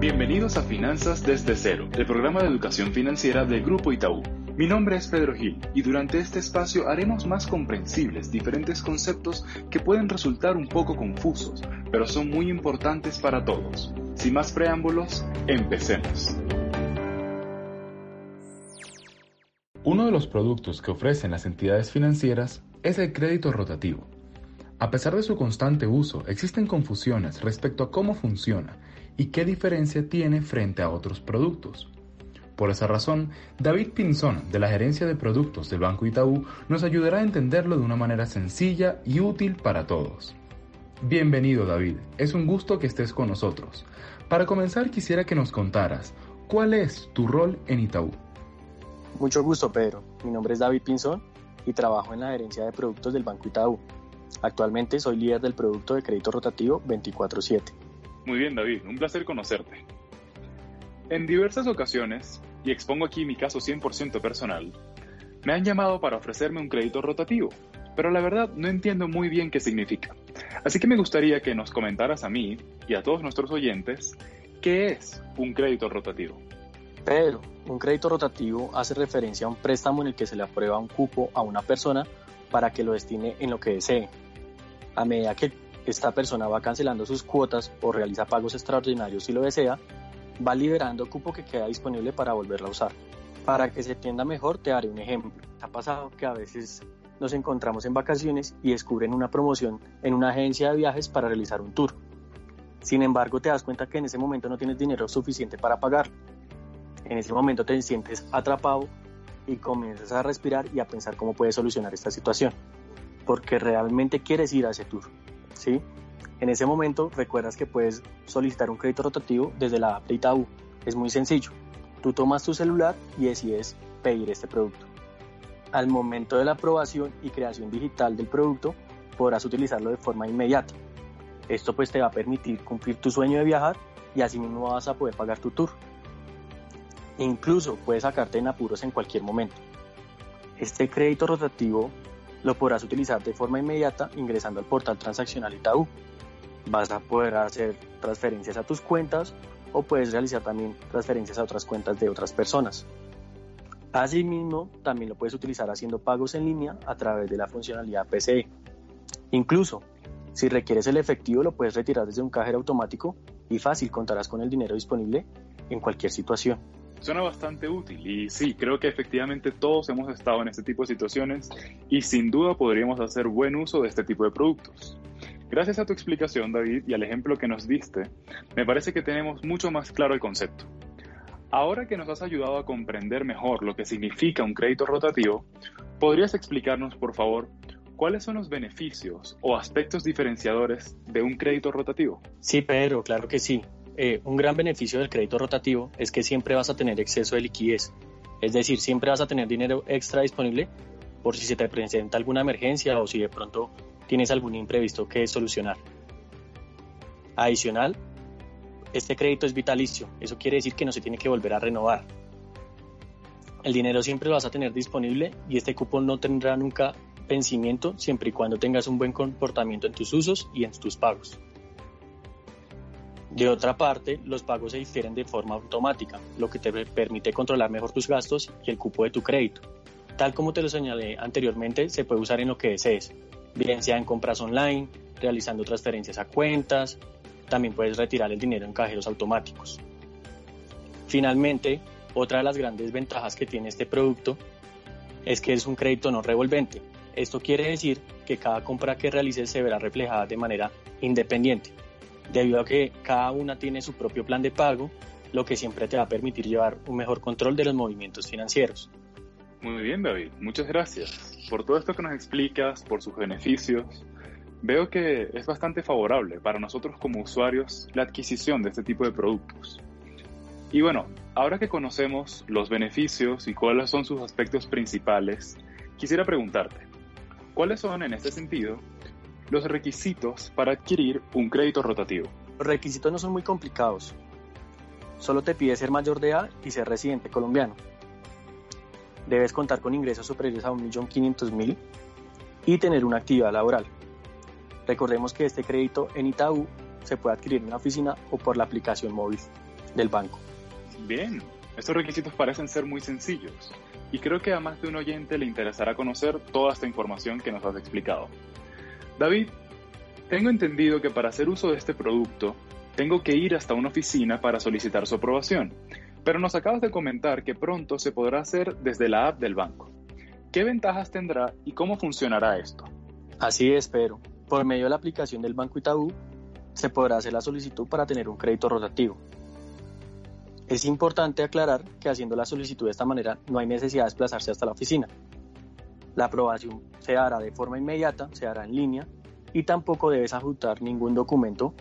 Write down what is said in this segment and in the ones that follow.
Bienvenidos a Finanzas desde cero, el programa de educación financiera del Grupo Itaú. Mi nombre es Pedro Gil y durante este espacio haremos más comprensibles diferentes conceptos que pueden resultar un poco confusos, pero son muy importantes para todos. Sin más preámbulos, empecemos. Uno de los productos que ofrecen las entidades financieras es el crédito rotativo. A pesar de su constante uso, existen confusiones respecto a cómo funciona y qué diferencia tiene frente a otros productos. Por esa razón, David Pinzón, de la Gerencia de Productos del Banco Itaú, nos ayudará a entenderlo de una manera sencilla y útil para todos. Bienvenido David, es un gusto que estés con nosotros. Para comenzar quisiera que nos contaras, ¿cuál es tu rol en Itaú? Mucho gusto Pedro, mi nombre es David Pinzón y trabajo en la Gerencia de Productos del Banco Itaú. Actualmente soy líder del producto de crédito rotativo 24/7. Muy bien, David, un placer conocerte. En diversas ocasiones, y expongo aquí mi caso 100% personal, me han llamado para ofrecerme un crédito rotativo, pero la verdad no entiendo muy bien qué significa. Así que me gustaría que nos comentaras a mí y a todos nuestros oyentes qué es un crédito rotativo. Pedro, un crédito rotativo hace referencia a un préstamo en el que se le aprueba un cupo a una persona para que lo destine en lo que desee. A medida que esta persona va cancelando sus cuotas o realiza pagos extraordinarios si lo desea, va liberando cupo que queda disponible para volverla a usar. Para que se entienda mejor, te haré un ejemplo. Ha pasado que a veces nos encontramos en vacaciones y descubren una promoción en una agencia de viajes para realizar un tour. Sin embargo, te das cuenta que en ese momento no tienes dinero suficiente para pagar. En ese momento te sientes atrapado y comienzas a respirar y a pensar cómo puedes solucionar esta situación, porque realmente quieres ir a ese tour. ¿sí? En ese momento recuerdas que puedes solicitar un crédito rotativo desde la app de Itaú. Es muy sencillo. Tú tomas tu celular y decides pedir este producto. Al momento de la aprobación y creación digital del producto, podrás utilizarlo de forma inmediata. Esto pues te va a permitir cumplir tu sueño de viajar y así mismo vas a poder pagar tu tour. Incluso puedes sacarte en apuros en cualquier momento. Este crédito rotativo lo podrás utilizar de forma inmediata ingresando al portal transaccional Itaú. Vas a poder hacer transferencias a tus cuentas o puedes realizar también transferencias a otras cuentas de otras personas. Asimismo, también lo puedes utilizar haciendo pagos en línea a través de la funcionalidad PCE. Incluso, si requieres el efectivo, lo puedes retirar desde un cajero automático y fácil contarás con el dinero disponible en cualquier situación. Suena bastante útil y sí, creo que efectivamente todos hemos estado en este tipo de situaciones y sin duda podríamos hacer buen uso de este tipo de productos. Gracias a tu explicación, David, y al ejemplo que nos diste, me parece que tenemos mucho más claro el concepto. Ahora que nos has ayudado a comprender mejor lo que significa un crédito rotativo, ¿podrías explicarnos, por favor, cuáles son los beneficios o aspectos diferenciadores de un crédito rotativo? Sí, Pedro, claro que sí. Eh, un gran beneficio del crédito rotativo es que siempre vas a tener exceso de liquidez, es decir, siempre vas a tener dinero extra disponible por si se te presenta alguna emergencia o si de pronto tienes algún imprevisto que solucionar. Adicional, este crédito es vitalicio, eso quiere decir que no se tiene que volver a renovar. El dinero siempre lo vas a tener disponible y este cupón no tendrá nunca vencimiento siempre y cuando tengas un buen comportamiento en tus usos y en tus pagos. De otra parte, los pagos se difieren de forma automática, lo que te permite controlar mejor tus gastos y el cupo de tu crédito. Tal como te lo señalé anteriormente, se puede usar en lo que desees, bien sea en compras online, realizando transferencias a cuentas, también puedes retirar el dinero en cajeros automáticos. Finalmente, otra de las grandes ventajas que tiene este producto es que es un crédito no revolvente. Esto quiere decir que cada compra que realices se verá reflejada de manera independiente, debido a que cada una tiene su propio plan de pago, lo que siempre te va a permitir llevar un mejor control de los movimientos financieros. Muy bien, David, muchas gracias por todo esto que nos explicas, por sus beneficios. Veo que es bastante favorable para nosotros como usuarios la adquisición de este tipo de productos. Y bueno, ahora que conocemos los beneficios y cuáles son sus aspectos principales, quisiera preguntarte, ¿cuáles son en este sentido los requisitos para adquirir un crédito rotativo. Los requisitos no son muy complicados. Solo te pide ser mayor de edad y ser residente colombiano. Debes contar con ingresos superiores a 1.500.000 y tener una actividad laboral. Recordemos que este crédito en Itaú se puede adquirir en la oficina o por la aplicación móvil. del banco. Bien, estos requisitos parecen ser muy sencillos y creo que a más de un oyente le interesará conocer toda esta información que nos has explicado. David, tengo entendido que para hacer uso de este producto tengo que ir hasta una oficina para solicitar su aprobación, pero nos acabas de comentar que pronto se podrá hacer desde la app del banco. ¿Qué ventajas tendrá y cómo funcionará esto? Así es, pero por medio de la aplicación del Banco Itaú se podrá hacer la solicitud para tener un crédito rotativo. Es importante aclarar que haciendo la solicitud de esta manera no hay necesidad de desplazarse hasta la oficina. La aprobación se hará de forma inmediata, se hará en línea y tampoco debes ajustar ningún documento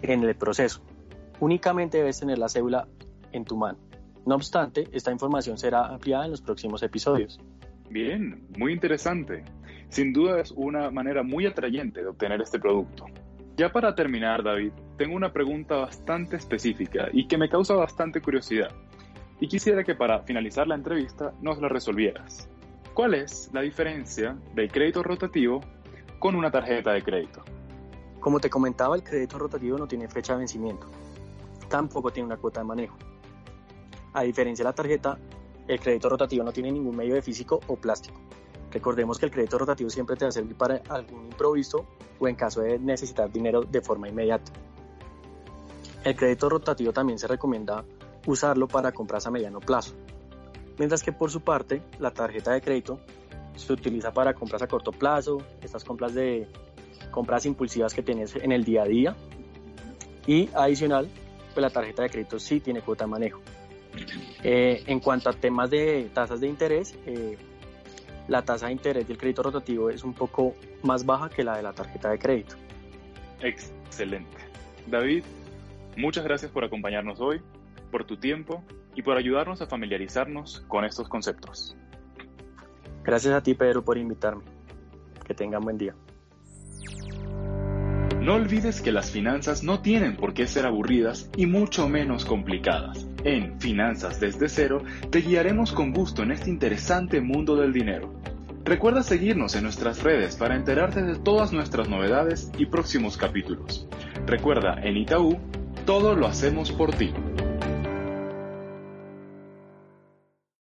en el proceso. Únicamente debes tener la cédula en tu mano. No obstante, esta información será ampliada en los próximos episodios. Bien, muy interesante. Sin duda es una manera muy atrayente de obtener este producto. Ya para terminar, David, tengo una pregunta bastante específica y que me causa bastante curiosidad. Y quisiera que para finalizar la entrevista nos la resolvieras. ¿Cuál es la diferencia del crédito rotativo con una tarjeta de crédito? Como te comentaba, el crédito rotativo no tiene fecha de vencimiento. Tampoco tiene una cuota de manejo. A diferencia de la tarjeta, el crédito rotativo no tiene ningún medio de físico o plástico. Recordemos que el crédito rotativo siempre te va a servir para algún improviso o en caso de necesitar dinero de forma inmediata. El crédito rotativo también se recomienda usarlo para compras a mediano plazo, mientras que por su parte la tarjeta de crédito se utiliza para compras a corto plazo, estas compras de compras impulsivas que tienes en el día a día. Y adicional, pues la tarjeta de crédito sí tiene cuota de manejo. Eh, en cuanto a temas de tasas de interés, eh, la tasa de interés del crédito rotativo es un poco más baja que la de la tarjeta de crédito. Excelente. David, muchas gracias por acompañarnos hoy, por tu tiempo y por ayudarnos a familiarizarnos con estos conceptos. Gracias a ti, Pedro, por invitarme. Que tengan buen día. No olvides que las finanzas no tienen por qué ser aburridas y mucho menos complicadas. En Finanzas desde cero te guiaremos con gusto en este interesante mundo del dinero. Recuerda seguirnos en nuestras redes para enterarte de todas nuestras novedades y próximos capítulos. Recuerda, en Itaú, todo lo hacemos por ti.